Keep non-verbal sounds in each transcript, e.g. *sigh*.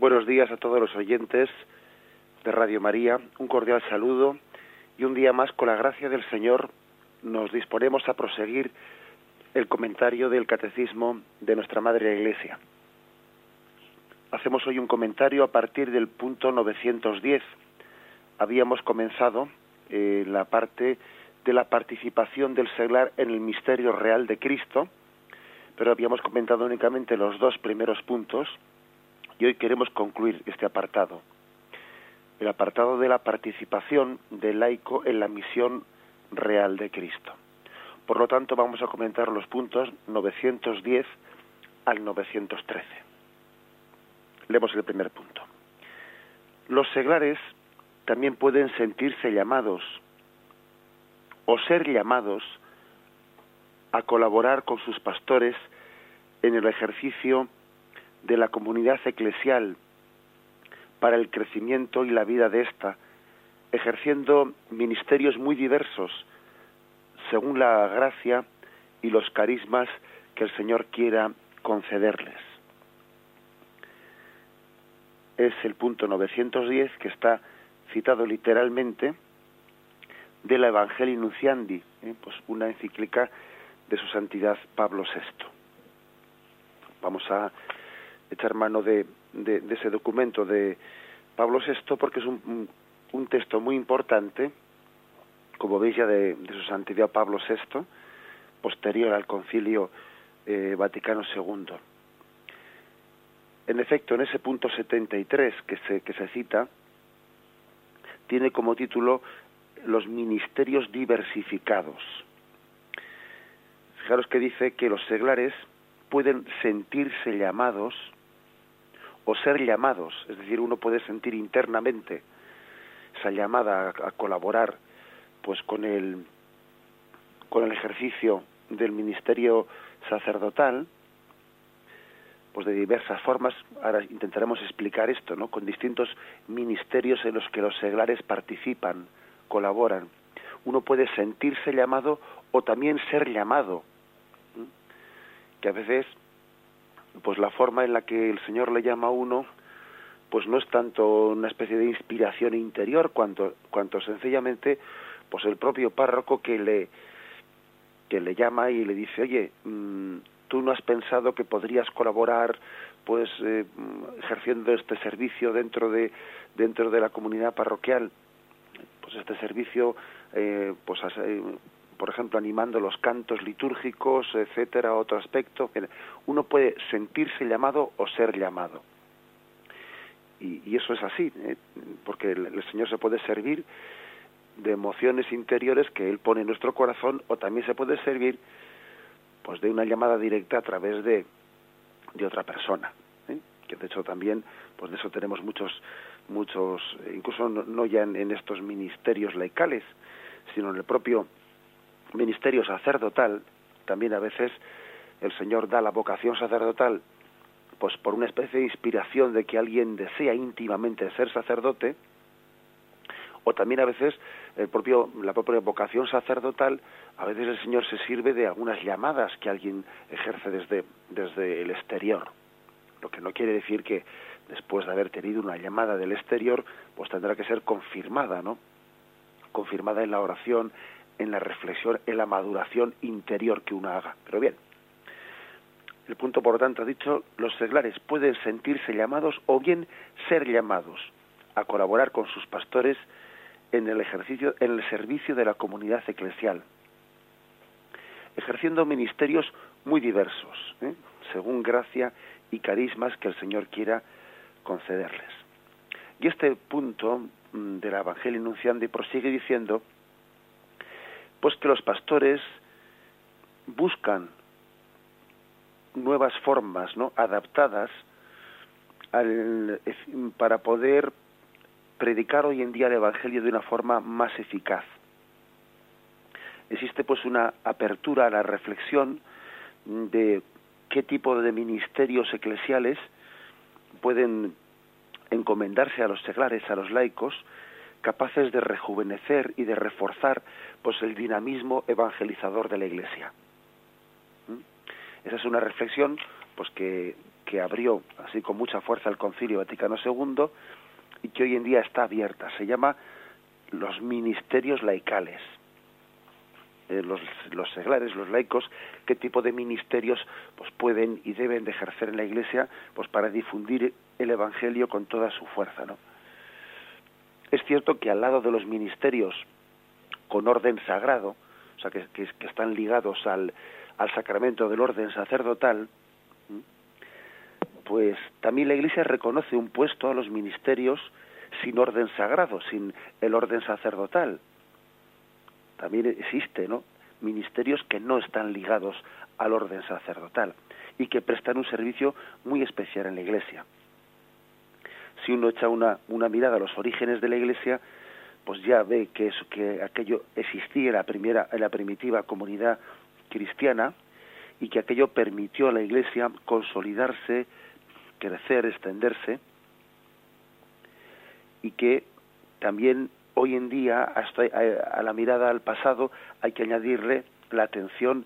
Buenos días a todos los oyentes de Radio María, un cordial saludo y un día más con la gracia del Señor nos disponemos a proseguir el comentario del catecismo de nuestra Madre Iglesia. Hacemos hoy un comentario a partir del punto 910. Habíamos comenzado eh, la parte de la participación del seglar en el misterio real de Cristo, pero habíamos comentado únicamente los dos primeros puntos y hoy queremos concluir este apartado. El apartado de la participación del laico en la misión real de Cristo. Por lo tanto, vamos a comentar los puntos 910 al 913. Leemos el primer punto. Los seglares también pueden sentirse llamados o ser llamados a colaborar con sus pastores en el ejercicio de la comunidad eclesial para el crecimiento y la vida de ésta, ejerciendo ministerios muy diversos según la gracia y los carismas que el Señor quiera concederles. Es el punto 910 que está citado literalmente de la Evangelii Nunciandi, ¿eh? pues una encíclica de su santidad Pablo VI. Vamos a echar mano de, de, ese documento de Pablo VI porque es un, texto muy importante, como veis ya de, su santidad Pablo VI, posterior al concilio eh, Vaticano II. En efecto, en ese punto 73 que se, que se cita, tiene como título los ministerios diversificados. Fijaros que dice que los seglares pueden sentirse llamados o ser llamados, es decir, uno puede sentir internamente esa llamada a, colaborar pues con el con el ejercicio del ministerio sacerdotal pues de diversas formas. Ahora intentaremos explicar esto no con distintos ministerios en los que los seglares participan colaboran. Uno puede sentirse llamado o también ser llamado que a veces pues la forma en la que el Señor le llama a uno pues no es tanto una especie de inspiración interior cuanto cuanto sencillamente pues el propio párroco que le que le llama y le dice oye mm, tú no has pensado que podrías colaborar pues eh, ejerciendo este servicio dentro de dentro de la comunidad parroquial. Pues este servicio eh, pues eh, por ejemplo, animando los cantos litúrgicos, etcétera, otro aspecto. Uno puede sentirse llamado o ser llamado. Y, eso es así, ¿eh? porque el, Señor se puede servir de emociones interiores que Él pone en nuestro corazón, o también se puede servir pues de una llamada directa a través de, de otra persona. ¿eh? Que de hecho también, pues de eso tenemos muchos, muchos, incluso no, ya en estos ministerios laicales, sino en el propio ministerio sacerdotal, también a veces el Señor da la vocación sacerdotal pues por una especie de inspiración de que alguien desea íntimamente ser sacerdote, o también a veces el propio, la propia vocación sacerdotal, a veces el Señor se sirve de algunas llamadas que alguien ejerce desde, desde el exterior. Lo que no quiere decir que después de haber tenido una llamada del exterior, pues tendrá que ser confirmada, ¿no? Confirmada en la oración, en la reflexión, en la maduración interior que uno haga. Pero bien, el punto por lo tanto ha dicho, los seglares pueden sentirse llamados o bien ser llamados a colaborar con sus pastores en el ejercicio, en el servicio de la comunidad eclesial, ejerciendo ministerios muy diversos, ¿eh? según gracia y carismas que el Señor quiera concederles. Y este punto mm, de la Evangelio Nunciandi prosigue diciendo pues que los pastores buscan nuevas formas no adaptadas para poder predicar hoy en día el evangelio de una forma más eficaz. Existe pues una apertura a la reflexión de qué tipo de ministerios eclesiales pueden encomendarse a los seglares, a los laicos, capaces de rejuvenecer y de reforzar pues el dinamismo evangelizador de la Iglesia. ¿Mm? Esa es una reflexión pues que, que abrió así con mucha fuerza el Concilio Vaticano II y que hoy en día está abierta. Se llama los ministerios laicales. Eh, los, los seglares, los laicos, qué tipo de ministerios pues pueden y deben de ejercer en la Iglesia pues para difundir el Evangelio con toda su fuerza, ¿no? Es cierto que al lado de los ministerios con orden sagrado, o sea, que, están ligados al, al sacramento del orden sacerdotal, pues también la Iglesia reconoce un puesto a los ministerios sin orden sagrado, sin el orden sacerdotal. También existe, ¿no? Ministerios que no están ligados al orden sacerdotal y que prestan un servicio muy especial en la Iglesia. Si uno echa una, una mirada a los orígenes de la Iglesia, pues ya ve que, aquello existía en la, primera, en la primitiva comunidad cristiana y que aquello permitió a la Iglesia consolidarse, crecer, extenderse, y que también hoy en día, hasta a la mirada al pasado, hay que añadirle la atención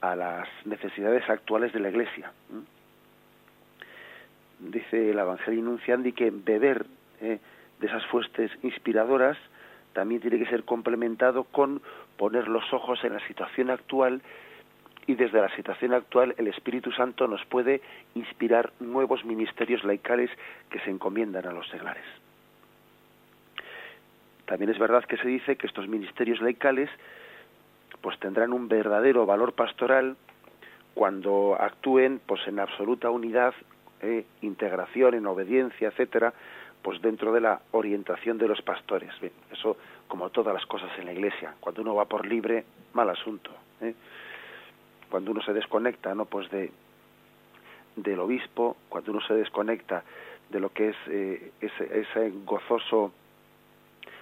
a las necesidades actuales de la Iglesia. Dice el Evangelio Nunciandi que beber eh, de esas fuentes inspiradoras también tiene que ser complementado con poner los ojos en la situación actual y desde la situación actual el Espíritu Santo nos puede inspirar nuevos ministerios laicales que se encomiendan a los seglares. También es verdad que se dice que estos ministerios laicales pues tendrán un verdadero valor pastoral cuando actúen pues en absoluta unidad, eh, integración, en obediencia, etcétera, pues dentro de la orientación de los pastores. eso como todas las cosas en la Iglesia. Cuando uno va por libre, mal asunto. ¿eh? cuando uno se desconecta no pues de del obispo cuando uno se desconecta de lo que es eh, ese, ese, gozoso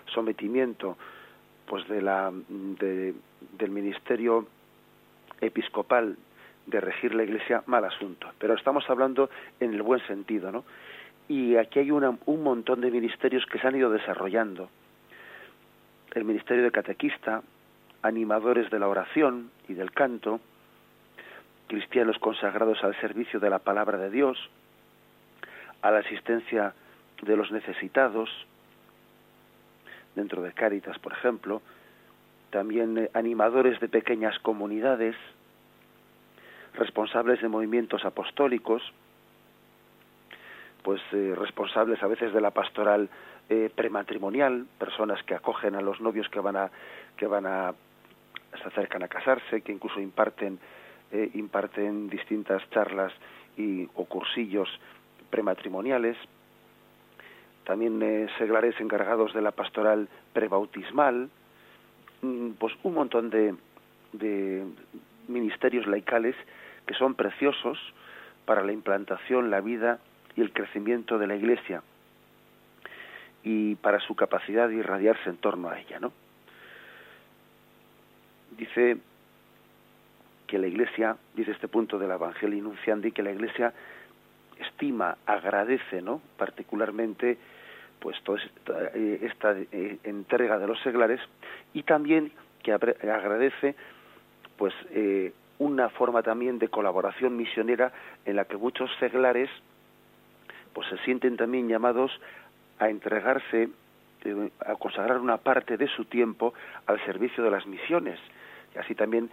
sometimiento pues de la de, del ministerio episcopal de regir la iglesia mal asunto. Pero estamos hablando en el buen sentido no y aquí hay una, un montón de ministerios que se han ido desarrollando. El ministerio de catequista animadores de la oración y del canto cristianos consagrados al servicio de la palabra de Dios, a la asistencia de los necesitados, dentro de Cáritas, por ejemplo, también eh, animadores de pequeñas comunidades, responsables de movimientos apostólicos, pues eh, responsables a veces de la pastoral eh, prematrimonial, personas que acogen a los novios que van a que van a se acercan a casarse, que incluso imparten eh, imparten distintas charlas y, o cursillos prematrimoniales, también eh, seglares encargados de la pastoral prebautismal, mm, pues un montón de, de ministerios laicales que son preciosos para la implantación, la vida y el crecimiento de la Iglesia y para su capacidad de irradiarse en torno a ella, ¿no? Dice que la Iglesia, dice este punto del Evangelio Inunciandi, que la Iglesia estima, agradece, ¿no? Particularmente, pues toda esta eh, entrega de los seglares y también que agradece, pues eh, una forma también de colaboración misionera en la que muchos seglares, pues se sienten también llamados a entregarse, eh, a consagrar una parte de su tiempo al servicio de las misiones. Y así también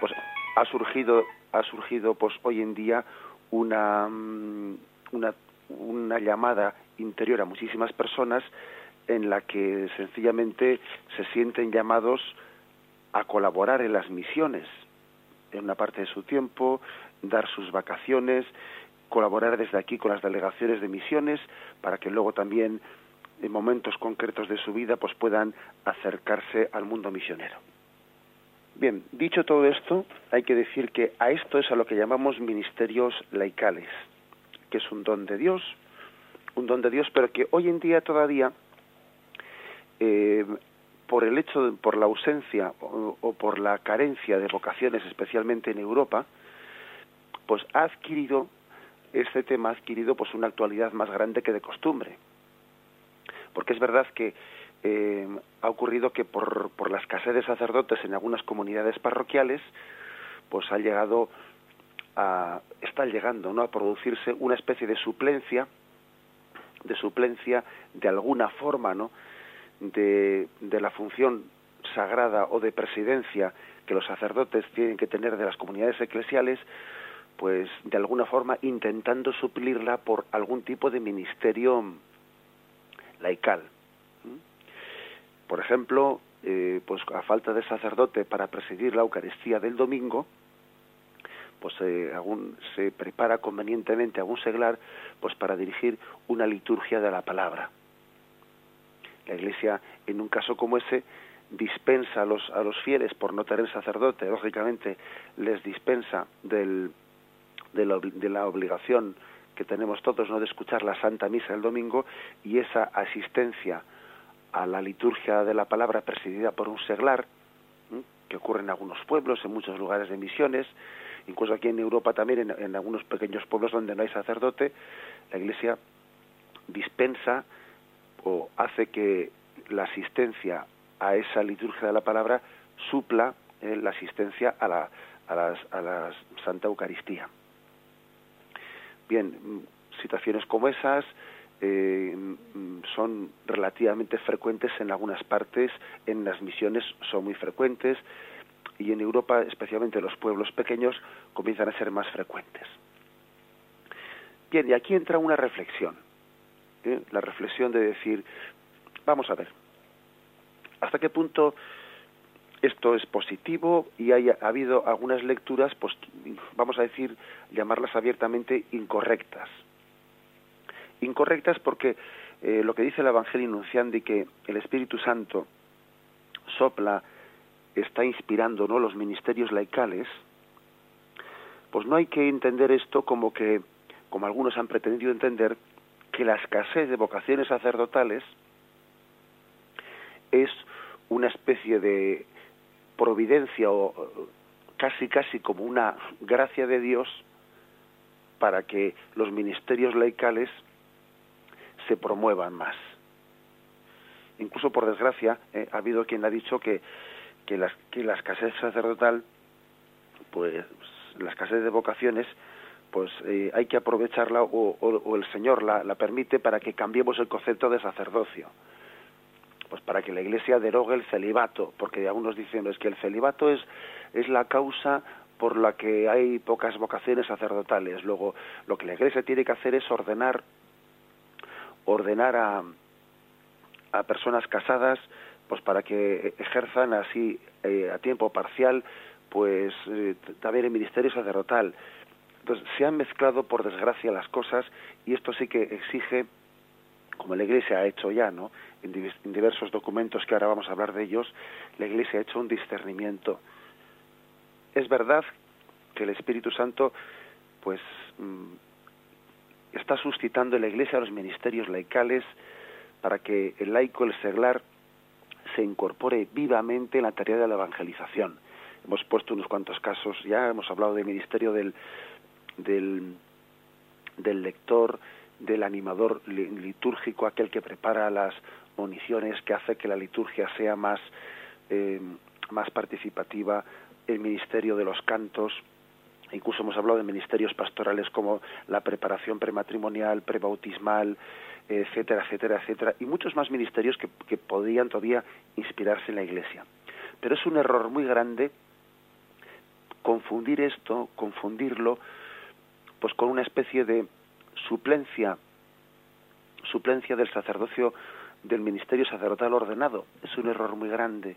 pues ha surgido ha surgido pues hoy en día mm, una una llamada interior a muchísimas personas en la que sencillamente se sienten llamados a colaborar en las misiones en una parte de su tiempo, dar sus vacaciones, colaborar desde aquí con las delegaciones de misiones para que luego también en momentos concretos de su vida pues puedan acercarse al mundo misionero. Bien, dicho todo esto, hay que decir que a esto es a lo que llamamos ministerios laicales, que es un don de Dios, un don de Dios, pero que hoy en día todavía, eh, por el hecho, por la ausencia o, o, por la carencia de vocaciones, especialmente en Europa, pues ha adquirido este tema ha adquirido pues una actualidad más grande que de costumbre, porque es verdad que eh, ha ocurrido que por, por la escasez de sacerdotes en algunas comunidades parroquiales, pues ha llegado a, está llegando ¿no? a producirse una especie de suplencia, de suplencia de alguna forma, ¿no? De, la función sagrada o de presidencia que los sacerdotes tienen que tener de las comunidades eclesiales, pues de alguna forma intentando suplirla por algún tipo de ministerio laical. Por ejemplo, eh, pues a falta de sacerdote para presidir la Eucaristía del domingo, pues eh, se prepara convenientemente algún seglar pues para dirigir una liturgia de la palabra. La Iglesia, en un caso como ese, dispensa a los, a los fieles por no tener sacerdote, lógicamente les dispensa del, de, la, de la obligación que tenemos todos no de escuchar la Santa Misa el domingo y esa asistencia a la liturgia de la palabra presidida por un seglar, que ocurre en algunos pueblos, en muchos lugares de misiones, incluso aquí en Europa también, en, algunos pequeños pueblos donde no hay sacerdote, la Iglesia dispensa o hace que la asistencia a esa liturgia de la palabra supla eh, la asistencia a la, a, las, a la Santa Eucaristía. Bien, situaciones como esas eh, son relativamente frecuentes en algunas partes, en las misiones son muy frecuentes, y en Europa, especialmente los pueblos pequeños, comienzan a ser más frecuentes. Bien, y aquí entra una reflexión, ¿eh? la reflexión de decir, vamos a ver, ¿hasta qué punto esto es positivo y hay, ha habido algunas lecturas, pues, vamos a decir, llamarlas abiertamente incorrectas? Incorrectas porque eh, lo que dice el Evangelio Nunciandi que el Espíritu Santo sopla está inspirando ¿no? los ministerios laicales, pues no hay que entender esto como que, como algunos han pretendido entender, que la escasez de vocaciones sacerdotales es una especie de providencia o casi casi como una gracia de Dios para que los ministerios laicales se promuevan más. Incluso por desgracia eh, ha habido quien ha dicho que que, las, que la escasez sacerdotal, pues la escasez de vocaciones, pues eh, hay que aprovecharla o, o, el Señor la, permite para que cambiemos el concepto de sacerdocio. Pues para que la Iglesia derogue el celibato, porque algunos dicen es que el celibato es, es la causa por la que hay pocas vocaciones sacerdotales. Luego, lo que la Iglesia tiene que hacer es ordenar, ordenar a, a personas casadas pues para que ejerzan así eh, a tiempo parcial pues eh, también el ministerio sacerdotal entonces se han mezclado por desgracia las cosas y esto sí que exige como la iglesia ha hecho ya no en, diversos documentos que ahora vamos a hablar de ellos la iglesia ha hecho un discernimiento es verdad que el Espíritu Santo pues mm, está suscitando en la iglesia los ministerios laicales para que el laico el seglar se incorpore vivamente en la tarea de la evangelización. Hemos puesto unos cuantos casos, ya hemos hablado del ministerio del, del, del lector, del animador litúrgico, aquel que prepara las municiones, que hace que la liturgia sea más, eh, más participativa, el ministerio de los cantos, incluso hemos hablado de ministerios pastorales como la preparación prematrimonial, prebautismal, etcétera, etcétera, etcétera, y muchos más ministerios que, que podrían todavía inspirarse en la Iglesia. Pero es un error muy grande confundir esto, confundirlo, pues con una especie de suplencia, suplencia del sacerdocio, del ministerio sacerdotal ordenado. Es un error muy grande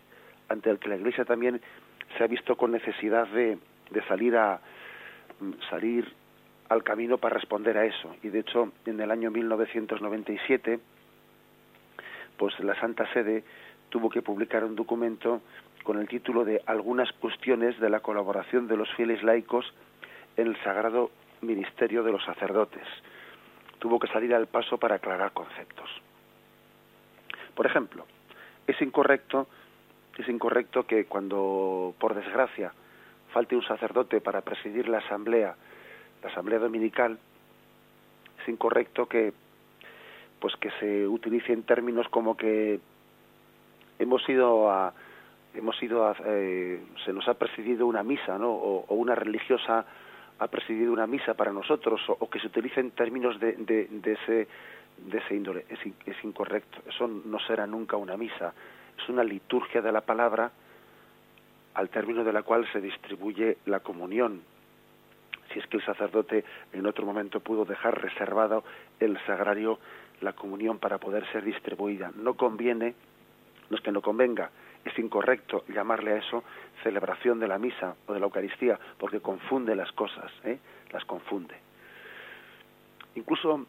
ante el que la Iglesia también se ha visto con necesidad de, de salir a salir al camino para responder a eso. Y de hecho, en el año 1997, pues la Santa Sede tuvo que publicar un documento con el título de Algunas cuestiones de la colaboración de los fieles laicos en el sagrado ministerio de los sacerdotes. Tuvo que salir al paso para aclarar conceptos. Por ejemplo, es incorrecto, es incorrecto que cuando, por desgracia, falte un sacerdote para presidir la asamblea la asamblea dominical es incorrecto que pues que se utilicen términos como que hemos ido a hemos ido a, eh, se nos ha presidido una misa no o, una religiosa ha presidido una misa para nosotros o, que se utilicen términos de, de, ese de ese índole. Es, es incorrecto. Eso no será nunca una misa. Es una liturgia de la palabra al término de la cual se distribuye la comunión. Si es que el sacerdote en otro momento pudo dejar reservado el sagrario la comunión para poder ser distribuida. No conviene no es que no convenga es incorrecto llamarle a eso celebración de la misa o de la Eucaristía, porque confunde las cosas, ¿eh? las confunde. Incluso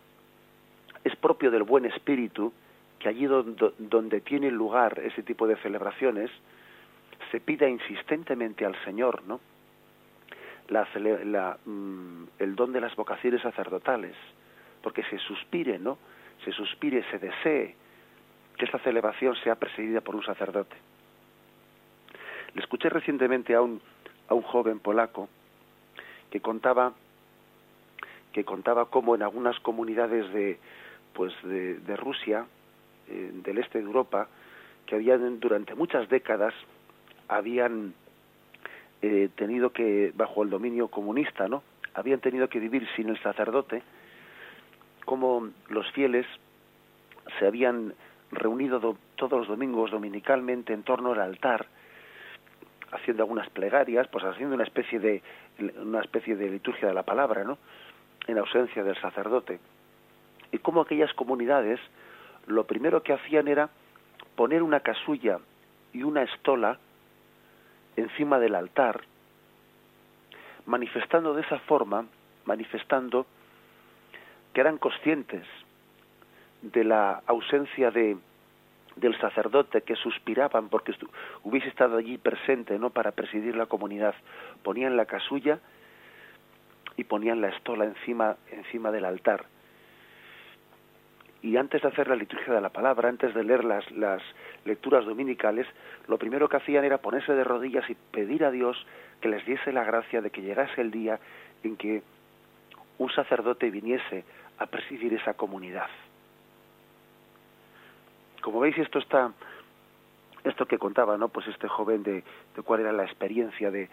es propio del buen espíritu que allí donde, donde tiene lugar ese tipo de celebraciones, se pida insistentemente al Señor, ¿no? La, la, mm, el don de las vocaciones sacerdotales, porque se suspire, ¿no? Se suspire, se desee que esta celebración sea presidida por un sacerdote. Le escuché recientemente a un, a un joven polaco que contaba que contaba cómo en algunas comunidades de pues de, de Rusia eh, del este de Europa que habían durante muchas décadas habían eh, tenido que bajo el dominio comunista no habían tenido que vivir sin el sacerdote como los fieles se habían reunido todos los domingos dominicalmente en torno al altar haciendo algunas plegarias, pues haciendo una especie de una especie de liturgia de la palabra, ¿no? En ausencia del sacerdote. Y como aquellas comunidades lo primero que hacían era poner una casulla y una estola encima del altar, manifestando de esa forma, manifestando que eran conscientes de la ausencia de, del sacerdote que suspiraban porque hubiese estado allí presente no para presidir la comunidad. Ponían la casulla y ponían la estola encima encima del altar. Y antes de hacer la liturgia de la palabra antes de leer las las lecturas dominicales lo primero que hacían era ponerse de rodillas y pedir a Dios que les diese la gracia de que llegase el día en que un sacerdote viniese a presidir esa comunidad como veis, esto está, esto que contaba, ¿no? Pues este joven de, de cuál era la experiencia de,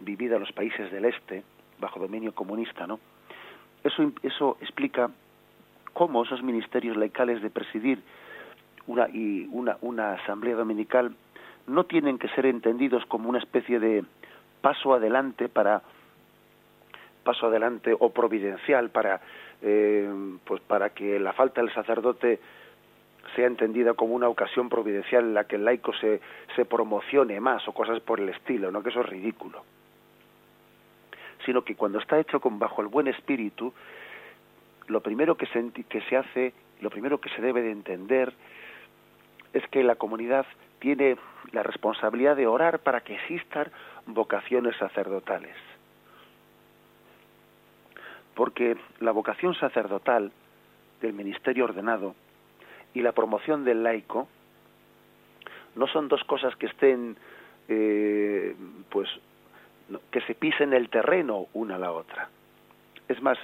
vivida en los países del este bajo dominio comunista, ¿no? Eso, eso explica cómo esos ministerios laicales de presidir una, y una, una asamblea dominical no tienen que ser entendidos como una especie de paso adelante para paso adelante o providencial para eh, pues para que la falta del sacerdote sea entendida como una ocasión providencial en la que el laico se, se promocione más o cosas por el estilo, no que eso es ridículo. Sino que cuando está hecho con bajo el buen espíritu, lo primero que se, que se hace, lo primero que se debe de entender es que la comunidad tiene la responsabilidad de orar para que existan vocaciones sacerdotales. Porque la vocación sacerdotal del ministerio ordenado y la promoción del laico no son dos cosas que estén eh, pues que se pisen el terreno una a la otra. Es más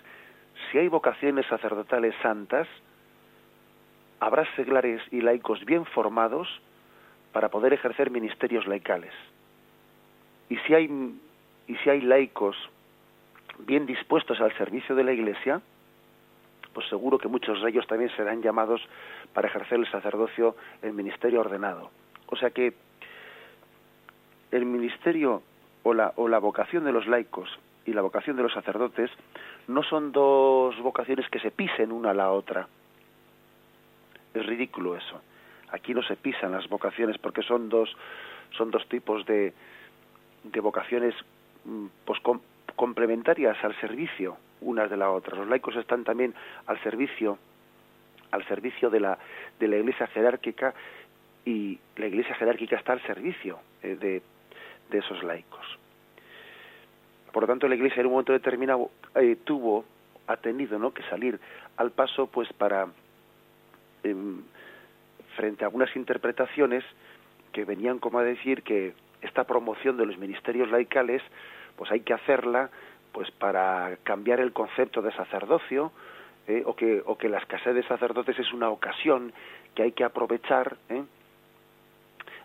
si hay vocaciones sacerdotales santas habrá seglares y laicos bien formados para poder ejercer ministerios laicales. Y si hay y si hay laicos bien dispuestos al servicio de la Iglesia pues seguro que muchos de ellos también serán llamados para ejercer el sacerdocio, el ministerio ordenado. O sea que el ministerio o la, o la vocación de los laicos y la vocación de los sacerdotes no son dos vocaciones que se pisen una a la otra. Es ridículo eso. Aquí no se pisan las vocaciones porque son dos, son dos tipos de, de vocaciones mm, pues, complementarias al servicio unas de la otra. Los laicos están también al servicio al servicio de la de la Iglesia jerárquica y la Iglesia jerárquica está al servicio eh, de, de esos laicos. Por lo tanto, la Iglesia en un momento determinado eh, tuvo ha tenido ¿no? que salir al paso pues para em, frente a algunas interpretaciones que venían como a decir que esta promoción de los ministerios laicales pues hay que hacerla pues para cambiar el concepto de sacerdocio ¿eh? o que o que la escasez de sacerdotes es una ocasión que hay que aprovechar ¿eh?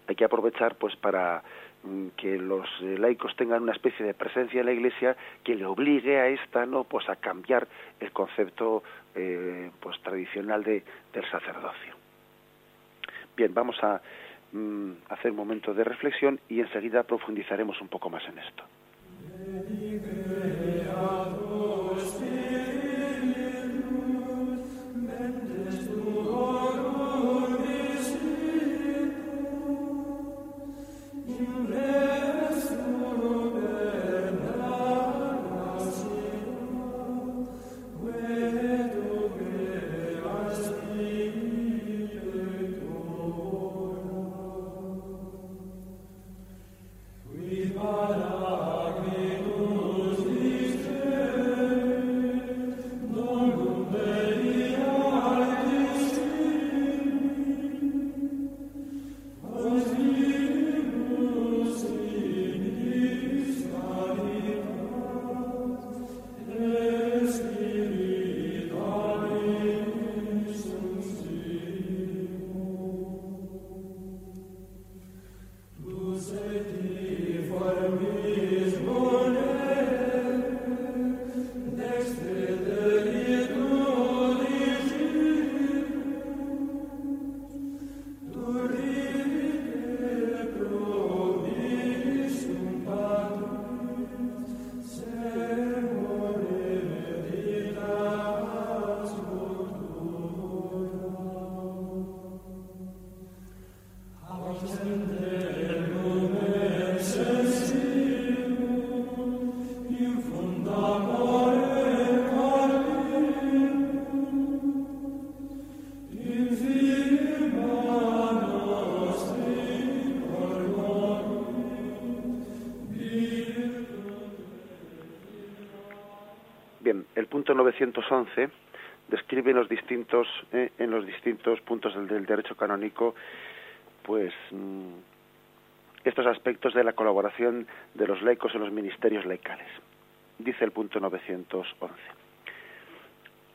hay que aprovechar pues para mm, que los eh, laicos tengan una especie de presencia en la Iglesia que le obligue a esta no pues a cambiar el concepto eh, pues tradicional de, del sacerdocio bien vamos a mm, hacer un momento de reflexión y enseguida profundizaremos un poco más en esto Bien, el punto 911 describe en los distintos, eh, en los distintos puntos del, derecho canónico, pues mm, estos aspectos de la colaboración de los laicos en los ministerios laicales. Dice el punto 911.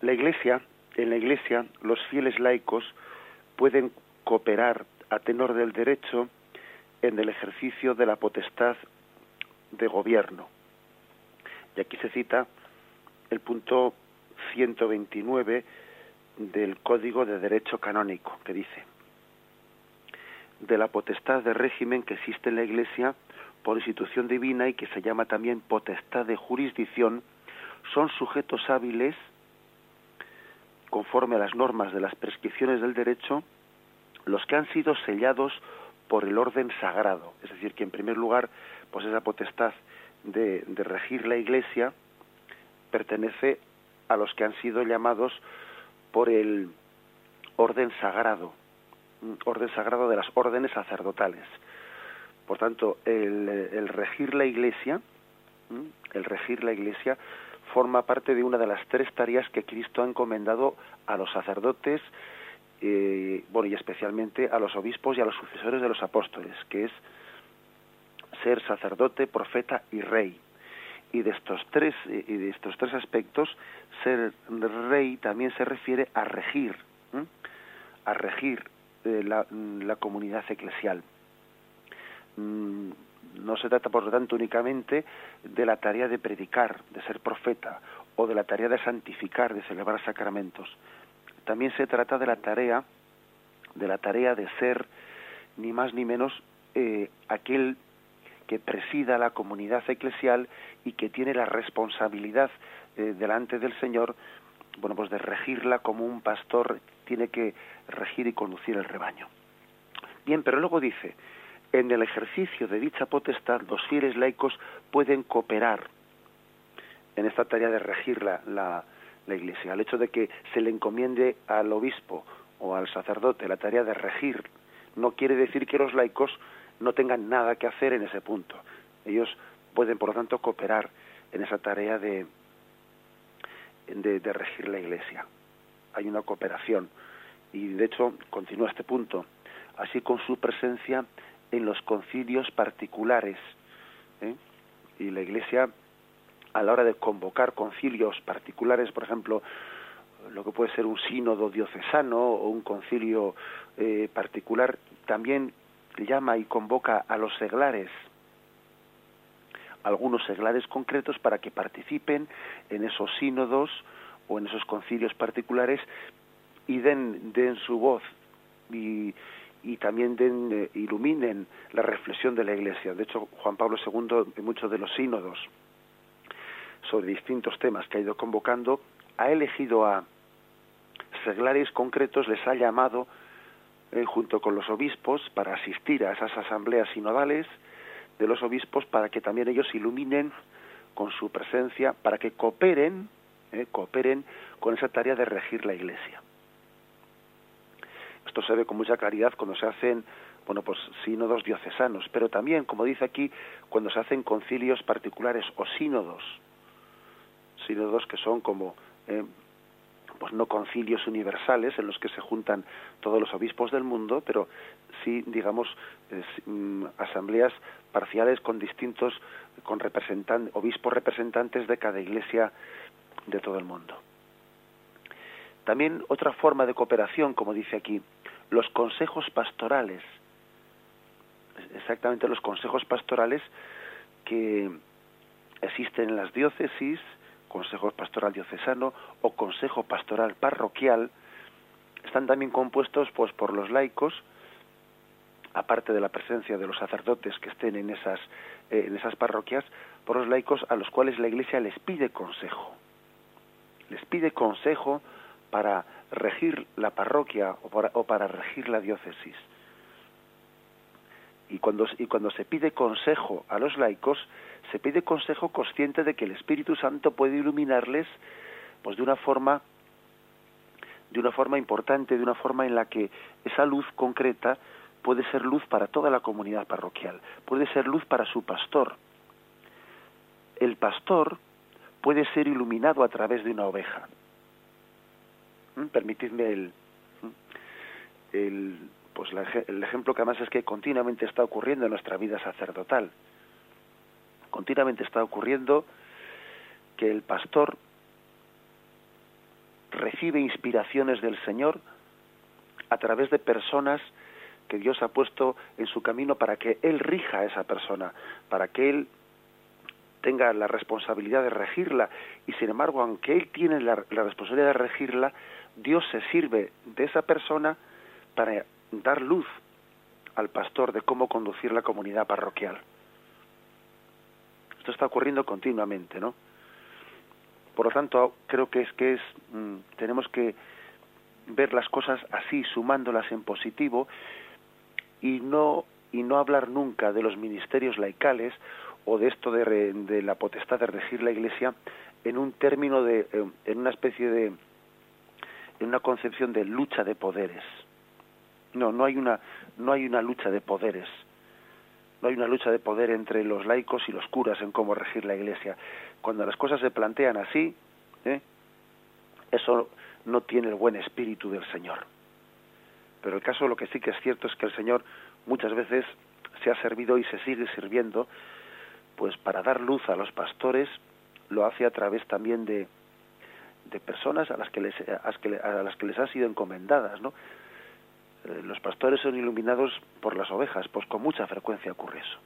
La Iglesia, en la Iglesia, los fieles laicos pueden cooperar a tenor del derecho en el ejercicio de la potestad de gobierno. Y aquí se cita el punto 129 del Código de Derecho Canónico, que dice, de la potestad de régimen que existe en la Iglesia por institución divina y que se llama también potestad de jurisdicción, son sujetos hábiles, conforme a las normas de las prescripciones del derecho, los que han sido sellados por el orden sagrado. Es decir, que en primer lugar, pues esa potestad de, de regir la Iglesia, pertenece a los que han sido llamados por el orden sagrado, orden sagrado de las órdenes sacerdotales. Por tanto, el, regir la Iglesia, el regir la Iglesia forma parte de una de las tres tareas que Cristo ha encomendado a los sacerdotes, eh, bueno, y especialmente a los obispos y a los sucesores de los apóstoles, que es ser sacerdote, profeta y rey y de estos tres y de estos tres aspectos ser rey también se refiere a regir a regir eh, la, la, comunidad eclesial. Mm, no se trata por lo tanto únicamente de la tarea de predicar de ser profeta o de la tarea de santificar de celebrar sacramentos. También se trata de la tarea de la tarea de ser ni más ni menos eh, aquel que presida la comunidad eclesial y que tiene la responsabilidad eh, delante del Señor, bueno, pues de regirla como un pastor tiene que regir y conducir el rebaño. Bien, pero luego dice, en el ejercicio de dicha potestad los fieles laicos pueden cooperar en esta tarea de regir la, la, la Iglesia. El hecho de que se le encomiende al obispo o al sacerdote la tarea de regir no quiere decir que los laicos no tengan nada que hacer en ese punto. Ellos pueden, por lo tanto, cooperar en esa tarea de, de, regir la Iglesia. Hay una cooperación y, de hecho, continúa este punto, así con su presencia en los concilios particulares. ¿eh? Y la Iglesia, a la hora de convocar concilios particulares, por ejemplo, lo que puede ser un sínodo diocesano o un concilio eh, particular, también llama y convoca a los seglares, algunos seglares concretos para que participen en esos sínodos o en esos concilios particulares y den, den su voz y, y también den, eh, iluminen la reflexión de la Iglesia. De hecho, Juan Pablo II, en muchos de los sínodos sobre distintos temas que ha ido convocando, ha elegido a seglares concretos, les ha llamado eh, junto con los obispos para asistir a esas asambleas sinodales de los obispos para que también ellos iluminen con su presencia, para que cooperen, eh, cooperen con esa tarea de regir la Iglesia. Esto se ve con mucha claridad cuando se hacen, bueno, pues sínodos diocesanos, pero también, como dice aquí, cuando se hacen concilios particulares o sínodos, sínodos que son como eh, pues no concilios universales en los que se juntan todos los obispos del mundo, pero sí, digamos, mm, asambleas parciales con distintos, con representantes, obispos representantes de cada iglesia de todo el mundo. También otra forma de cooperación, como dice aquí, los consejos pastorales. Exactamente los consejos pastorales que existen en las diócesis, consejo pastoral diocesano o consejo pastoral parroquial, están también compuestos pues por los laicos, aparte de la presencia de los sacerdotes que estén en esas eh, en esas parroquias, por los laicos a los cuales la Iglesia les pide consejo. Les pide consejo para regir la parroquia o para, o para regir la diócesis. Y cuando, y cuando se pide consejo a los laicos, se pide consejo consciente de que el Espíritu Santo puede iluminarles pues de una forma de una forma importante, de una forma en la que esa luz concreta puede ser luz para toda la comunidad parroquial, puede ser luz para su pastor. El pastor puede ser iluminado a través de una oveja. ¿Mm? Permitidme el, el, pues el ejemplo que además es que continuamente está ocurriendo en nuestra vida sacerdotal continuamente está ocurriendo que el pastor recibe inspiraciones del Señor a través de personas que Dios ha puesto en su camino para que Él rija a esa persona, para que Él tenga la responsabilidad de regirla y sin embargo, aunque Él tiene la, responsabilidad de regirla, Dios se sirve de esa persona para dar luz al pastor de cómo conducir la comunidad parroquial. Esto está ocurriendo continuamente, ¿no? Por lo tanto, creo que es que es mm, tenemos que ver las cosas así, sumándolas en positivo y no y no hablar nunca de los ministerios laicales o de esto de, de la potestad de regir la Iglesia en un término de eh, en una especie de en una concepción de lucha de poderes. No, no hay una no hay una lucha de poderes no hay una lucha de poder entre los laicos y los curas en cómo regir la Iglesia. Cuando las cosas se plantean así, ¿eh? eso no tiene el buen espíritu del Señor. Pero el caso lo que sí que es cierto es que el Señor muchas veces se ha servido y se sigue sirviendo, pues para dar luz a los pastores, lo hace a través también de, de personas a las que les, a las que les han sido encomendadas, ¿no? Eh, los pastores son iluminados por las ovejas, pues con mucha frecuencia ocurre eso.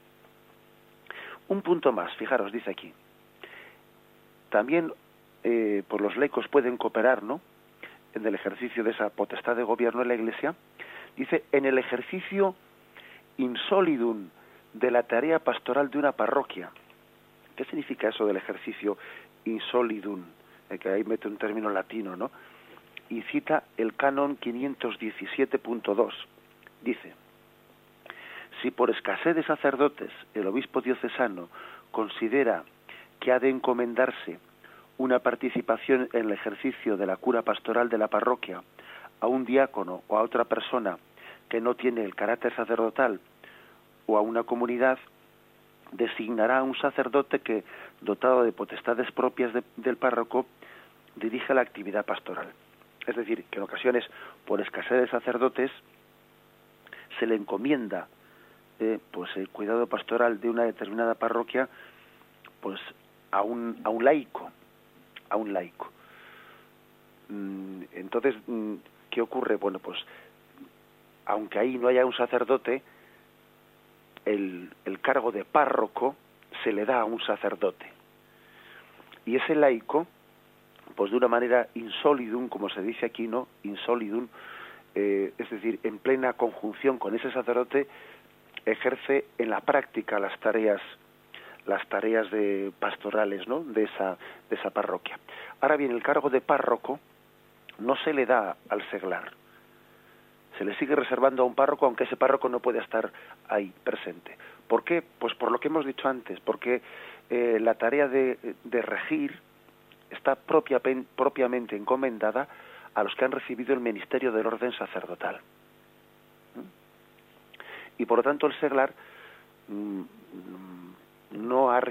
Un punto más, fijaros, dice aquí. También eh, por los laicos pueden cooperar, ¿no? En el ejercicio de esa potestad de gobierno en la Iglesia. Dice, en el ejercicio insolidum de la tarea pastoral de una parroquia. ¿Qué significa eso del ejercicio insolidum? Eh, que ahí mete un término latino, ¿no? Y cita el canon 517.2. Dice, si por escasez de sacerdotes el obispo diocesano considera que ha de encomendarse una participación en el ejercicio de la cura pastoral de la parroquia a un diácono o a otra persona que no tiene el carácter sacerdotal o a una comunidad, designará a un sacerdote que, dotado de potestades propias del párroco, dirige la actividad pastoral. Es decir, que en ocasiones, por escasez de sacerdotes, se le encomienda eh, pues el cuidado pastoral de una determinada parroquia pues a un, a un laico, a un laico. Mm, entonces, mm, ¿qué ocurre? Bueno, pues aunque ahí no haya un sacerdote, el, el cargo de párroco se le da a un sacerdote. Y ese laico, pues de una manera insolidum, como se dice aquí, ¿no? Insolidum, eh, es decir, en plena conjunción con ese sacerdote, ejerce en la práctica las tareas las tareas de pastorales ¿no? de, esa, de esa parroquia. Ahora bien, el cargo de párroco no se le da al seglar. Se le sigue reservando a un párroco, aunque ese párroco no pueda estar ahí presente. ¿Por qué? Pues por lo que hemos dicho antes, porque eh, la tarea de, de regir está propia, propiamente encomendada a los que han recibido el ministerio del orden sacerdotal. Y por lo tanto el seglar mm, no ha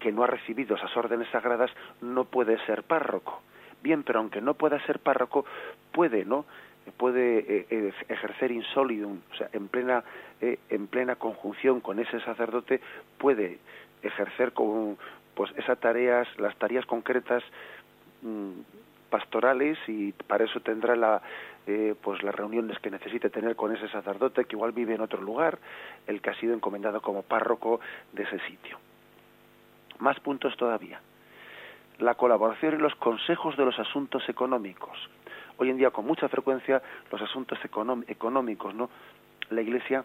que no ha recibido esas órdenes sagradas no puede ser párroco. Bien, pero aunque no pueda ser párroco, puede, ¿no? puede eh, eh, ejercer insolidum, o sea, en plena eh, en plena conjunción con ese sacerdote puede ejercer con pues esas tareas, las tareas concretas mm, pastorales y para eso tendrá la pues las reuniones que necesite tener con ese sacerdote que igual vive en otro lugar, el que ha sido encomendado como párroco de ese sitio. Más puntos todavía. La colaboración y los consejos de los asuntos económicos hoy en día con mucha frecuencia los asuntos económicos, ¿no? La Iglesia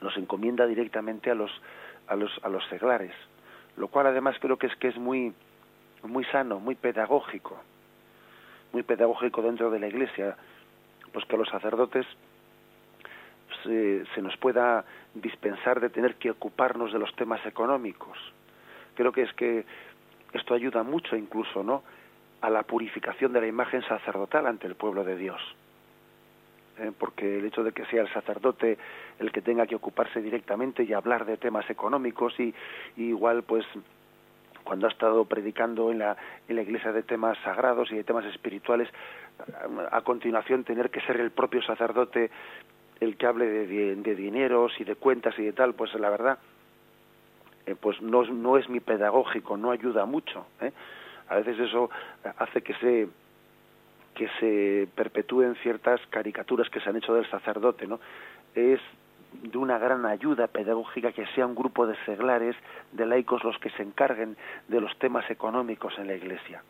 los encomienda directamente a los a los a los seglares, lo cual además creo que es que es muy muy sano, muy pedagógico, muy pedagógico dentro de la Iglesia, pues que los sacerdotes se, se nos pueda dispensar de tener que ocuparnos de los temas económicos. Creo que es que esto ayuda mucho incluso, ¿no? a la purificación de la imagen sacerdotal ante el pueblo de Dios. ¿Eh? Porque el hecho de que sea el sacerdote el que tenga que ocuparse directamente y hablar de temas económicos y, igual pues cuando ha estado predicando en la, en la iglesia de temas sagrados y de temas espirituales, a continuación tener que ser el propio sacerdote el que hable de, de, dineros y de cuentas y de tal, pues la verdad, eh, pues no, no es mi pedagógico, no ayuda mucho. ¿eh? a veces eso hace que se que se perpetúen ciertas caricaturas que se han hecho del sacerdote, ¿no? Es de una gran ayuda pedagógica que sea un grupo de seglares, de laicos los que se encarguen de los temas económicos en la Iglesia.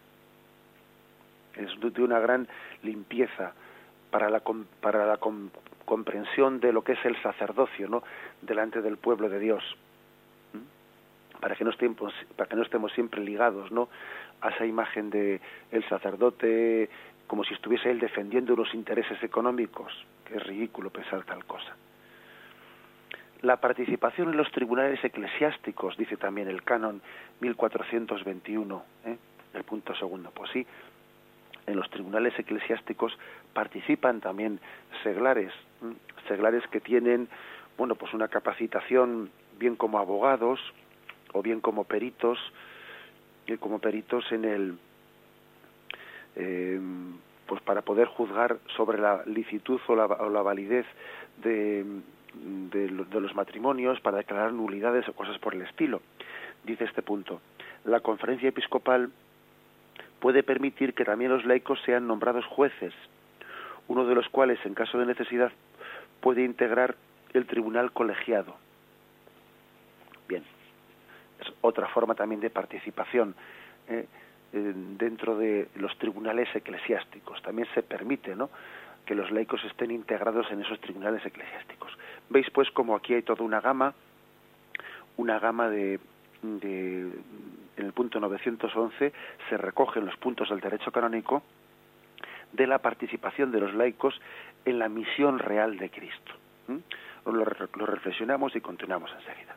Es de una gran limpieza para la, para la comprensión de lo que es el sacerdocio, ¿no? Delante del pueblo de Dios para que no estemos para que no estemos siempre ligados no a esa imagen de el sacerdote como si estuviese él defendiendo unos intereses económicos. Que es ridículo pensar tal cosa. La participación en los tribunales eclesiásticos dice también el canon 1421 ¿eh? el punto segundo. Pues sí en los tribunales eclesiásticos participan también seglares seglares que tienen bueno pues una capacitación bien como abogados o bien como peritos, eh, como peritos en el, eh, pues para poder juzgar sobre la licitud o la, validez de, de, los matrimonios, para declarar nulidades o cosas por el estilo. Dice este punto, la conferencia episcopal puede permitir que también los laicos sean nombrados jueces, uno de los cuales, en caso de necesidad, puede integrar el tribunal colegiado. Bien, es otra forma también de participación eh, dentro de los tribunales eclesiásticos. También se permite ¿no? que los laicos estén integrados en esos tribunales eclesiásticos. Veis pues como aquí hay toda una gama, una gama de, en el punto 911 se recogen los puntos del derecho canónico de la participación de los laicos en la misión real de Cristo. Lo, lo reflexionamos y continuamos enseguida.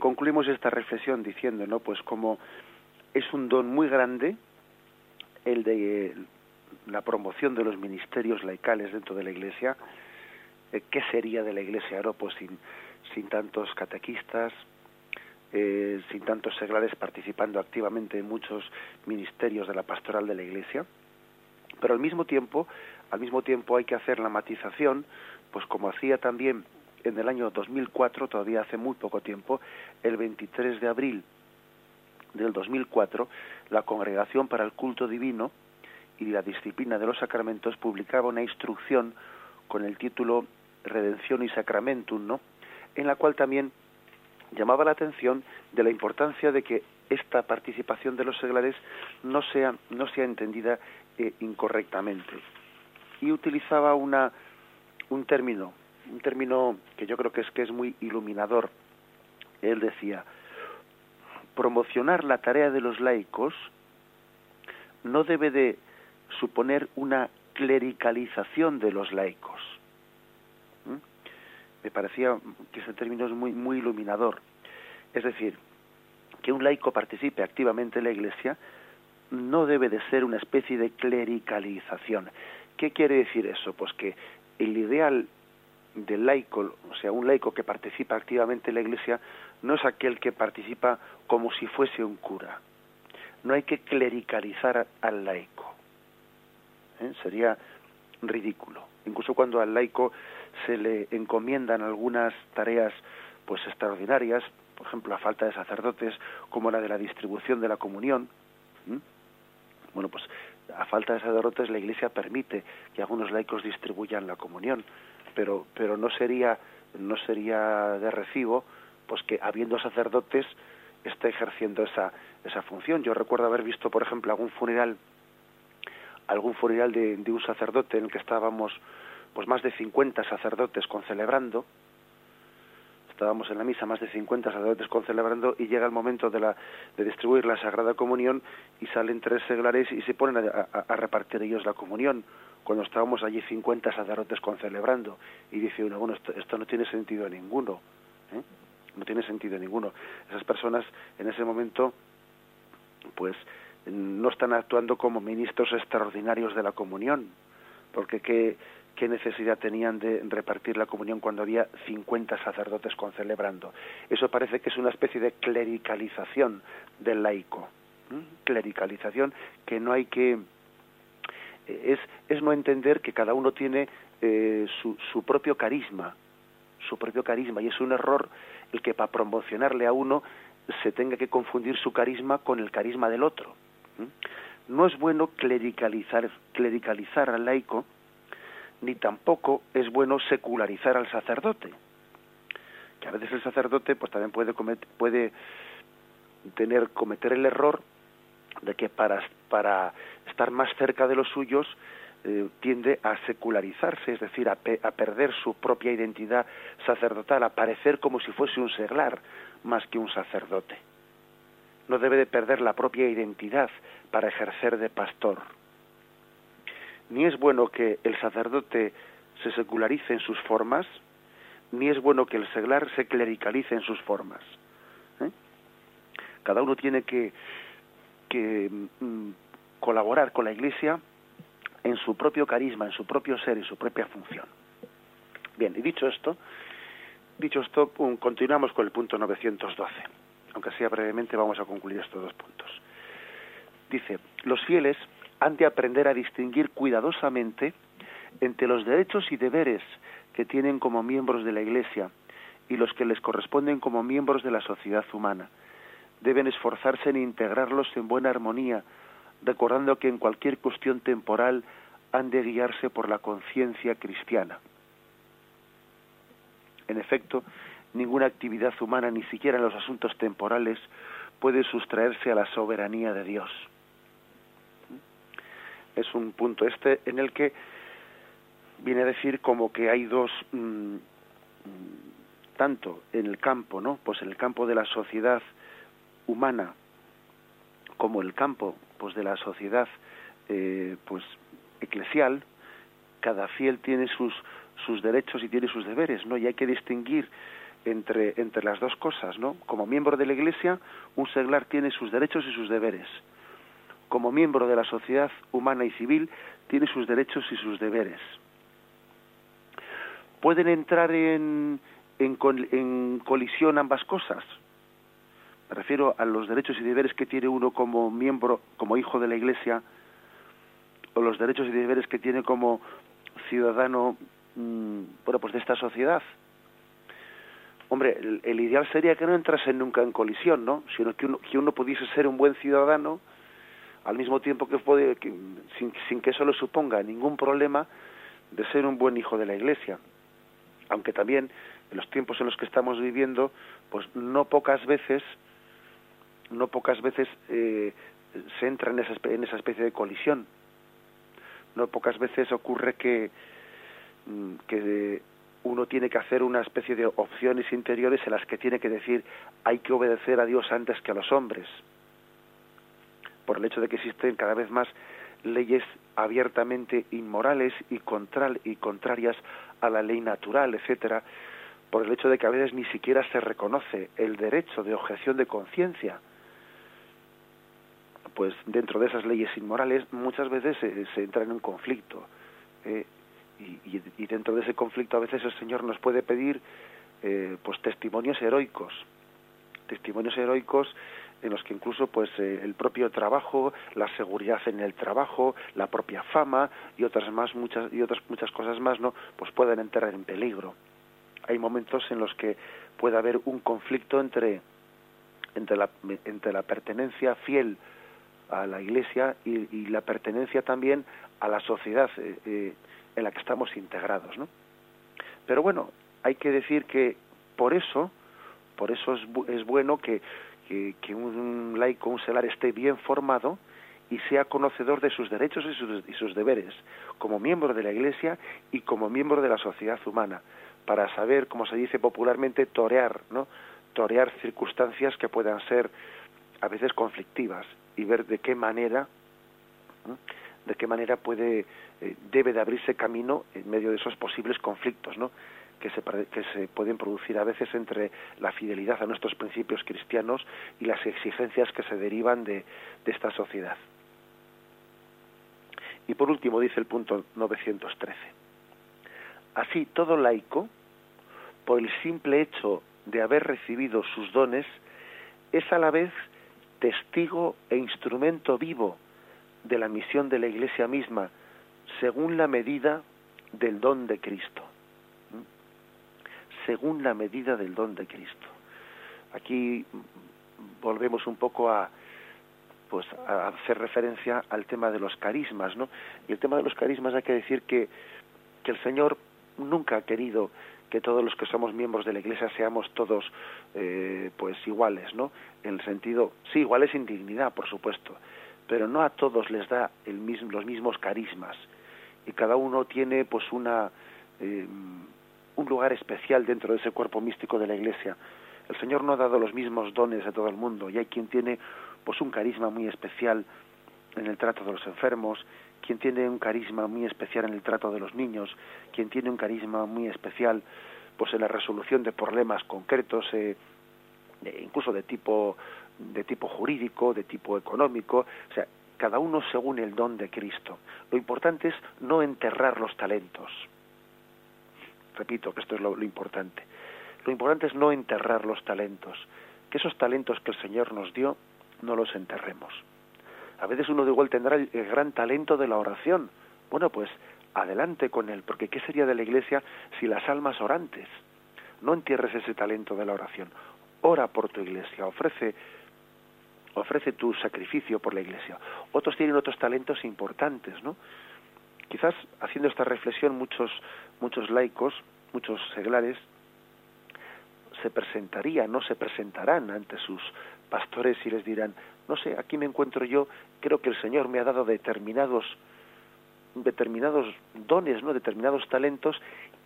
concluimos esta reflexión diciendo, ¿no? Pues como es un don muy grande el de la promoción de los ministerios laicales dentro de la Iglesia, eh, ¿qué sería de la Iglesia, no? Pues sin, sin tantos catequistas, eh, sin tantos seglares participando activamente en muchos ministerios de la pastoral de la Iglesia, pero al mismo tiempo, al mismo tiempo hay que hacer la matización, pues como hacía también en el año 2004, todavía hace muy poco tiempo, el 23 de abril del 2004, la Congregación para el Culto Divino y la Disciplina de los Sacramentos publicaba una instrucción con el título Redención y Sacramentum, ¿no? En la cual también llamaba la atención de la importancia de que esta participación de los seglares no sea no sea entendida eh, incorrectamente y utilizaba una un término un término que yo creo que es que es muy iluminador él decía promocionar la tarea de los laicos no debe de suponer una clericalización de los laicos me parecía que ese término es muy muy iluminador es decir que un laico participe activamente en la Iglesia no debe de ser una especie de clericalización. ¿Qué quiere decir eso? Pues que el ideal del laico, o sea, un laico que participa activamente en la Iglesia, no es aquel que participa como si fuese un cura. No hay que clericalizar al laico. ¿eh? Sería ridículo. Incluso cuando al laico se le encomiendan algunas tareas pues extraordinarias, por ejemplo, la falta de sacerdotes, como la de la distribución de la comunión. Bueno, pues a falta de sacerdotes la Iglesia permite que algunos laicos distribuyan la comunión, pero pero no sería no sería de recibo pues que habiendo sacerdotes esté ejerciendo esa esa función. Yo recuerdo haber visto, por ejemplo, algún funeral algún funeral de, de un sacerdote en el que estábamos pues más de 50 sacerdotes concelebrando estábamos en la misa más de 50 sacerdotes concelebrando y llega el momento de, la, de distribuir la Sagrada Comunión y salen tres seglares y se ponen a, repartir ellos la comunión cuando estábamos allí 50 sacerdotes concelebrando y dice uno, bueno, esto, no tiene sentido ninguno, ¿eh? no tiene sentido ninguno. Esas personas en ese momento pues no están actuando como ministros extraordinarios de la comunión, porque qué, qué necesidad tenían de repartir la comunión cuando había 50 sacerdotes concelebrando. Eso parece que es una especie de clericalización del laico. Clericalización que no hay que... Es, es no entender que cada uno tiene eh, su, su propio carisma, su propio carisma, y es un error el que para promocionarle a uno se tenga que confundir su carisma con el carisma del otro. No es bueno clericalizar, clericalizar al laico, ni tampoco es bueno secularizar al sacerdote. Que a veces el sacerdote pues también puede puede tener cometer el error de que para para estar más cerca de los suyos eh, tiende a secularizarse, es decir, a, a, perder su propia identidad sacerdotal, a parecer como si fuese un seglar más que un sacerdote. No debe de perder la propia identidad para ejercer de pastor ni es bueno que el sacerdote se secularice en sus formas, ni es bueno que el seglar se clericalice en sus formas. ¿eh? Cada uno tiene que, que mm, colaborar con la Iglesia en su propio carisma, en su propio ser, y su propia función. Bien, y dicho esto, dicho esto, continuamos con el punto 912. Aunque sea brevemente, vamos a concluir estos dos puntos. Dice, los fieles han de aprender a distinguir cuidadosamente entre los derechos y deberes que tienen como miembros de la Iglesia y los que les corresponden como miembros de la sociedad humana. Deben esforzarse en integrarlos en buena armonía, recordando que en cualquier cuestión temporal han de guiarse por la conciencia cristiana. En efecto, ninguna actividad humana, ni siquiera en los asuntos temporales, puede sustraerse a la soberanía de Dios es un punto este en el que viene a decir como que hay dos mm, tanto en el campo no pues en el campo de la sociedad humana como el campo pues de la sociedad eh, pues eclesial cada fiel tiene sus sus derechos y tiene sus deberes no y hay que distinguir entre, entre las dos cosas, ¿no? Como miembro de la Iglesia, un seglar tiene sus derechos y sus deberes. Como miembro de la sociedad humana y civil, tiene sus derechos y sus deberes. ¿Pueden entrar en, en, en colisión ambas cosas? Me refiero a los derechos y deberes que tiene uno como miembro, como hijo de la Iglesia, o los derechos y deberes que tiene como ciudadano, mm, bueno, pues de esta sociedad. Hombre, el, ideal sería que no entrasen nunca en colisión, ¿no? Sino que uno, que uno pudiese ser un buen ciudadano al mismo tiempo que puede, sin, sin que eso le suponga ningún problema de ser un buen hijo de la Iglesia. Aunque también en los tiempos en los que estamos viviendo, pues no pocas veces, no pocas veces eh, se entra en esa, en esa especie de colisión. No pocas veces ocurre que, mm, que uno tiene que hacer una especie de opciones interiores en las que tiene que decir hay que obedecer a Dios antes que a los hombres por el hecho de que existen cada vez más leyes abiertamente inmorales y, y contrarias a la ley natural, etcétera, por el hecho de que a veces ni siquiera se reconoce el derecho de objeción de conciencia. Pues dentro de esas leyes inmorales muchas veces se, entra en un conflicto. Eh, y, dentro de ese conflicto a veces el Señor nos puede pedir eh, pues testimonios heroicos, testimonios heroicos en los que incluso pues eh, el propio trabajo, la seguridad en el trabajo, la propia fama y otras más muchas y otras muchas cosas más, ¿no? pues pueden entrar en peligro. Hay momentos en los que puede haber un conflicto entre entre la entre la pertenencia fiel a la Iglesia y, la pertenencia también a la sociedad eh, eh, en la que estamos integrados, ¿no? Pero bueno, hay que decir que por eso, por eso es, es bueno que que, un laico, un selar esté bien formado y sea conocedor de sus derechos y sus, y sus, deberes, como miembro de la Iglesia y como miembro de la sociedad humana, para saber, como se dice popularmente, torear, ¿no? Torear circunstancias que puedan ser a veces conflictivas y ver de qué manera, de qué manera puede, eh, debe de abrirse camino en medio de esos posibles conflictos, ¿no? que se, que se pueden producir a veces entre la fidelidad a nuestros principios cristianos y las exigencias que se derivan de, de esta sociedad. Y por último dice el punto 913. Así, todo laico, por el simple hecho de haber recibido sus dones, es a la vez testigo e instrumento vivo de la misión de la Iglesia misma, según la medida del don de Cristo según la medida del don de Cristo. Aquí volvemos un poco a pues a hacer referencia al tema de los carismas, ¿no? Y el tema de los carismas hay que decir que, que el Señor nunca ha querido que todos los que somos miembros de la Iglesia seamos todos eh, pues iguales, ¿no? En el sentido, sí, iguales en dignidad, por supuesto, pero no a todos les da el mismo, los mismos carismas y cada uno tiene pues una eh, un lugar especial dentro de ese cuerpo místico de la Iglesia. El Señor no ha dado los mismos dones a todo el mundo y hay quien tiene pues un carisma muy especial en el trato de los enfermos, quien tiene un carisma muy especial en el trato de los niños, quien tiene un carisma muy especial pues en la resolución de problemas concretos, eh, incluso de tipo de tipo jurídico, de tipo económico, o sea, cada uno según el don de Cristo. Lo importante es no enterrar los talentos repito esto es lo, importante. Lo importante es no enterrar los talentos, que esos talentos que el Señor nos dio no los enterremos. A veces uno de igual tendrá el, gran talento de la oración. Bueno, pues adelante con él, porque ¿qué sería de la iglesia si las almas orantes? No entierres ese talento de la oración. Ora por tu iglesia, ofrece ofrece tu sacrificio por la iglesia. Otros tienen otros talentos importantes, ¿no? Quizás haciendo esta reflexión muchos muchos laicos, muchos seglares se presentarían, no se presentarán ante sus pastores y les dirán, no sé, aquí me encuentro yo, creo que el Señor me ha dado determinados determinados dones, no determinados talentos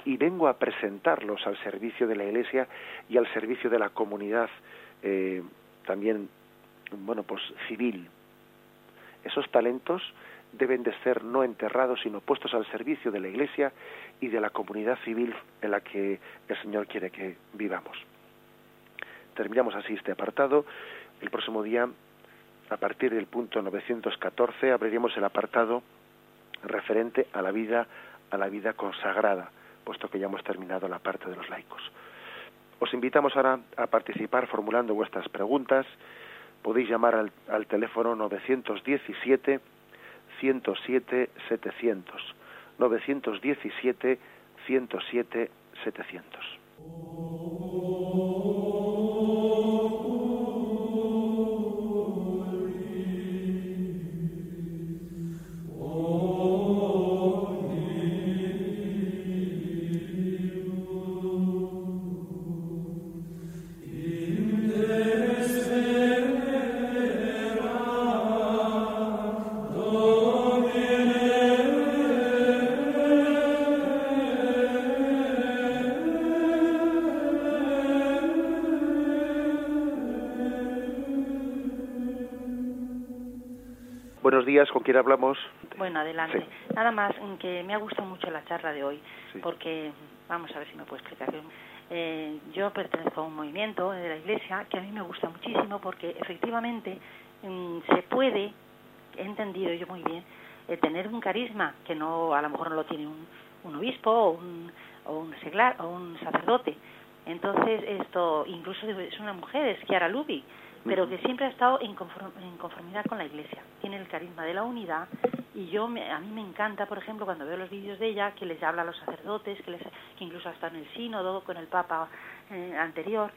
y vengo a presentarlos al servicio de la Iglesia y al servicio de la comunidad eh, también bueno pues civil. Esos talentos deben de ser no enterrados, sino puestos al servicio de la Iglesia y de la comunidad civil en la que el Señor quiere que vivamos. Terminamos así este apartado. El próximo día, a partir del punto 914, abriremos el apartado referente a la vida, a la vida consagrada, puesto que ya hemos terminado la parte de los laicos. Os invitamos ahora a participar formulando vuestras preguntas. Podéis llamar al, al teléfono 917 107 700. 917 107 700. ¿Con quién hablamos? Bueno, adelante. Nada más, que me ha gustado mucho la charla de hoy, porque, vamos a ver si me puedo explicar. Eh, yo pertenezco a un movimiento de la Iglesia que a mí me gusta muchísimo porque efectivamente mm, se puede, he entendido yo muy bien, eh, tener un carisma que no a lo mejor no lo tiene un, un obispo o un, o un seglar o un sacerdote. Entonces esto, incluso es una mujer, es Chiara Lubi, pero que siempre ha estado en, conformidad con la Iglesia. Tiene el carisma de la unidad y yo a mí me encanta, por ejemplo, cuando veo los vídeos de ella, que les habla a los sacerdotes, que, les, que incluso hasta en el sínodo con el Papa eh, anterior.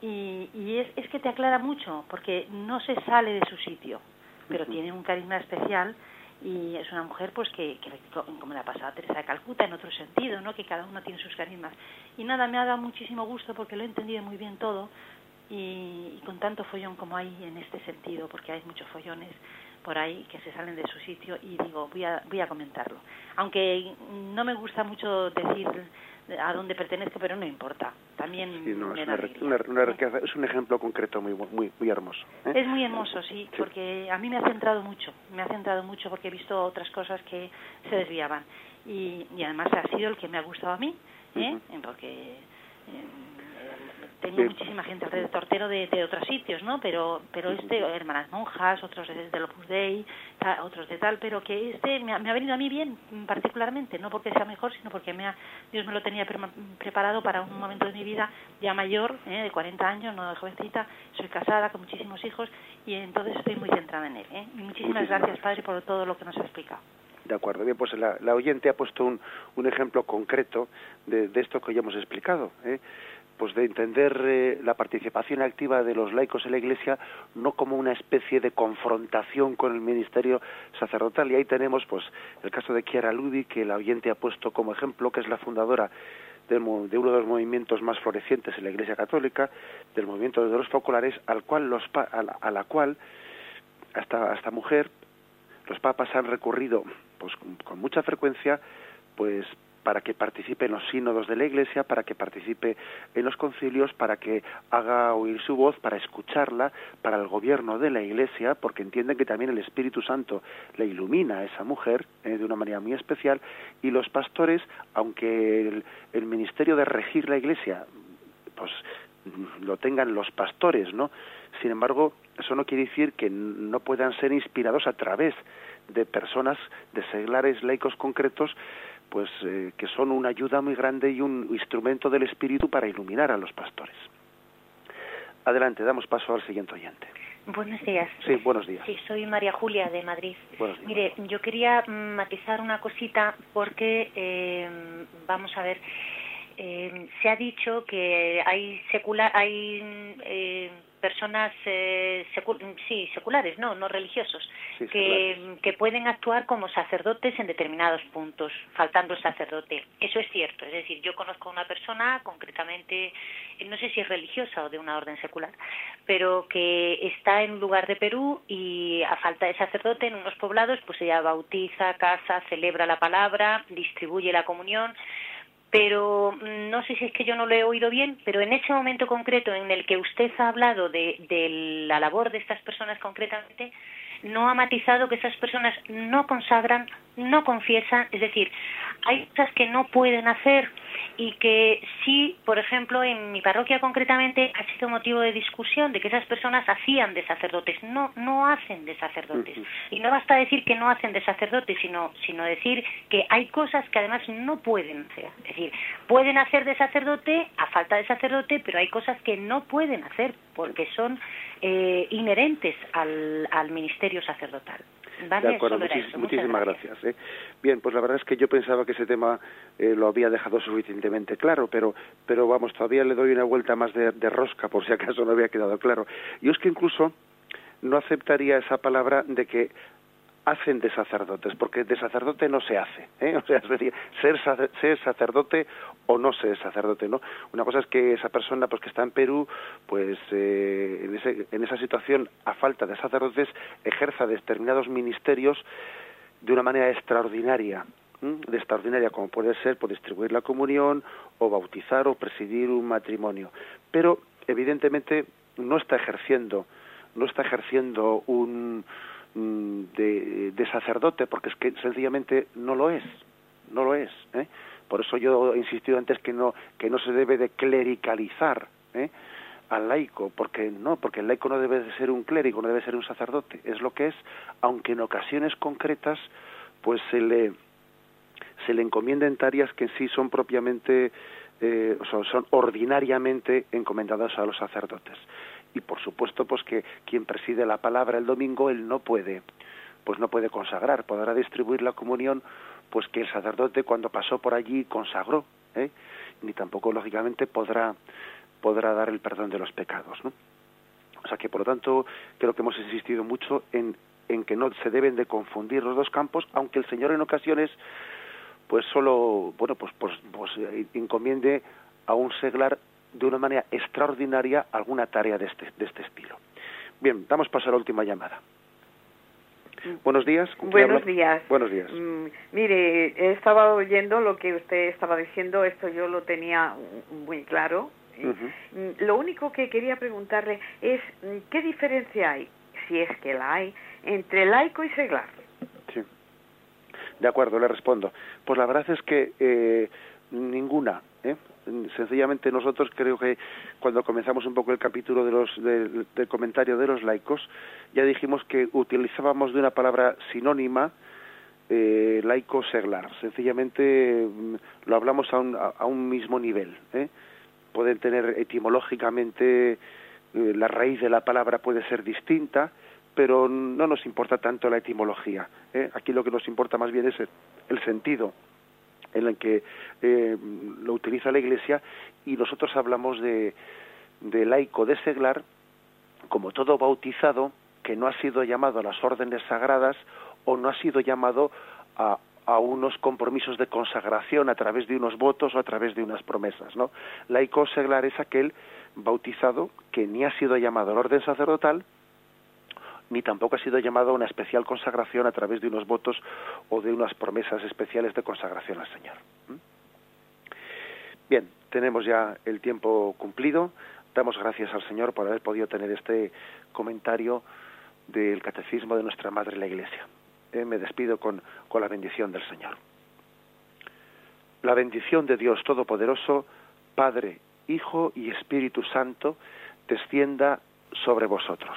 Y, y es, es, que te aclara mucho, porque no se sale de su sitio, pero tiene un carisma especial y es una mujer pues que, que como la pasada Teresa de Calcuta en otro sentido, ¿no? que cada uno tiene sus carismas. Y nada, me ha dado muchísimo gusto porque lo he entendido muy bien todo, y, con tanto follón como hay en este sentido, porque hay muchos follones por ahí que se salen de su sitio y digo, voy a, voy a comentarlo. Aunque no me gusta mucho decir a dónde pertenezco, pero no importa. También es, un ejemplo concreto muy muy muy hermoso. ¿eh? Es muy hermoso, sí, porque a mí me ha centrado mucho, me ha centrado mucho porque he visto otras cosas que se desviaban y, y además ha sido el que me ha gustado a mí, ¿eh? porque eh, tengo muchísima gente alrededor tortero de, de, otros sitios, ¿no? Pero pero este, hermanas monjas, otros de, del Opus Dei, otros de tal, pero que este me ha, me ha, venido a mí bien particularmente, no porque sea mejor, sino porque me ha, Dios me lo tenía preparado para un momento de mi vida ya mayor, ¿eh? de 40 años, no de jovencita, soy casada con muchísimos hijos y entonces estoy muy centrada en él. ¿eh? Y muchísimas gracias, Padre, por todo lo que nos ha explicado. De acuerdo, bien, pues la, la oyente ha puesto un, un ejemplo concreto de, de esto que ya hemos explicado. ¿eh? Pues de entender eh, la participación activa de los laicos en la Iglesia no como una especie de confrontación con el ministerio sacerdotal. Y ahí tenemos pues el caso de Chiara Ludi que el oyente ha puesto como ejemplo que es la fundadora de, uno de los movimientos más florecientes en la Iglesia Católica del movimiento de los foculares al cual los a, la, a la cual hasta mujer los papas han recurrido pues con mucha frecuencia pues para que participe en los sínodos de la Iglesia, para que participe en los concilios, para que haga oír su voz, para escucharla, para el gobierno de la Iglesia, porque entienden que también el Espíritu Santo le ilumina a esa mujer eh, de una manera muy especial, y los pastores, aunque el, el ministerio de regir la Iglesia, pues lo tengan los pastores, ¿no? Sin embargo, eso no quiere decir que no puedan ser inspirados a través de personas, de seglares laicos concretos, pues eh, que son una ayuda muy grande y un instrumento del espíritu para iluminar a los pastores. Adelante, damos paso al siguiente oyente. Buenos días. Sí, buenos días. Sí, soy María Julia de Madrid. Mire, yo quería matizar una cosita porque, eh, vamos a ver, eh, se ha dicho que hay secular, hay eh, personas eh, sí seculares no no religiosos que, que, pueden actuar como sacerdotes en determinados puntos faltando el sacerdote. Eso es cierto es decir yo conozco a una persona concretamente no sé si es religiosa o de una orden secular pero que está en un lugar de Perú y a falta de sacerdote en unos poblados pues ella bautiza casa celebra la palabra distribuye la comunión pero mm, no sé si es que yo no lo he oído bien, pero en ese momento concreto en el que usted ha hablado de, de la labor de estas personas concretamente, no ha matizado que esas personas no consagran, no confiesan, es decir, hay cosas que no pueden hacer y que sí, por ejemplo, en mi parroquia concretamente ha sido motivo de discusión de que esas personas hacían de sacerdotes, no no hacen de sacerdotes. Y no basta decir que no hacen de sacerdotes, sino sino decir que hay cosas que además no pueden hacer. Es decir, pueden hacer de sacerdote a falta de sacerdote, pero hay cosas que no pueden hacer porque son eh, inherentes al, al ministerio sacerdotal. De acuerdo, muchísimas gracias. ¿eh? Bien, pues la verdad es que yo pensaba que ese tema eh, lo había dejado suficientemente claro, pero, pero vamos, todavía le doy una vuelta más de, de rosca por si acaso no había quedado claro. Y es que incluso no aceptaría esa palabra de que hacen de sacerdotes, porque de sacerdote no se hace, ¿eh? *laughs* o sea, ser, ser sacerdote o no ser sacerdote, ¿no? Una cosa es que esa persona, pues que está en Perú, pues eh, en, ese, en esa situación, a falta de sacerdotes, ejerza determinados ministerios de una manera extraordinaria, de extraordinaria, como puede ser por distribuir la comunión, o bautizar, o presidir un matrimonio, pero evidentemente no está ejerciendo, no está ejerciendo un Mm, de, sacerdote, porque es que sencillamente no lo es, no lo es. ¿eh? Por eso yo he insistido antes que no, que no se debe de clericalizar ¿eh? al laico, porque no, porque el laico no debe de ser un clérigo, no debe ser un sacerdote, es lo que es, aunque en ocasiones concretas pues se le se le encomienden tareas que en sí son propiamente eh, son, son ordinariamente encomendadas a los sacerdotes y por supuesto pues que quien preside la palabra el domingo él no puede pues no puede consagrar podrá distribuir la comunión pues que el sacerdote cuando pasó por allí consagró ¿eh? ni tampoco lógicamente podrá podrá dar el perdón de los pecados ¿no? o sea que por lo tanto creo que hemos insistido mucho en en que no se deben de confundir los dos campos aunque el señor en ocasiones pues solo bueno pues pues, pues eh, encomiende a un seglar de una manera extraordinaria alguna tarea de este, de este estilo. Bien, damos paso a la última llamada. Buenos días. Buenos días. Buenos días. Mm, mire, estaba oyendo lo que usted estaba diciendo, esto yo lo tenía muy claro. Mm, lo único que quería preguntarle es, ¿qué diferencia hay, si es que la hay, entre laico y seglar? Sí. De acuerdo, le respondo. Pues la verdad es que eh, ninguna. ¿eh? Sencillamente nosotros creo que cuando comenzamos un poco el capítulo de los, del comentario de los laicos, ya dijimos que utilizábamos de una palabra sinónima eh, laico seglar. Sencillamente mm, lo hablamos a un, a, un mismo nivel. ¿eh? Pueden tener etimológicamente eh, la raíz de la palabra puede ser distinta, pero no nos importa tanto la etimología. ¿eh? Aquí lo que nos importa más bien es el sentido en el que eh, lo utiliza la Iglesia y nosotros hablamos de, de laico de seglar como todo bautizado que no ha sido llamado a las órdenes sagradas o no ha sido llamado a, a unos compromisos de consagración a través de unos votos o a través de unas promesas, ¿no? Laico seglar es aquel bautizado que ni ha sido llamado al orden sacerdotal, ni tampoco ha sido llamado a una especial consagración a través de unos votos o de unas promesas especiales de consagración al Señor. ¿Mm? Bien, tenemos ya el tiempo cumplido. Damos gracias al Señor por haber podido tener este comentario del catecismo de nuestra Madre la Iglesia. Eh, me despido con, con la bendición del Señor. La bendición de Dios Todopoderoso, Padre, Hijo y Espíritu Santo, descienda sobre vosotros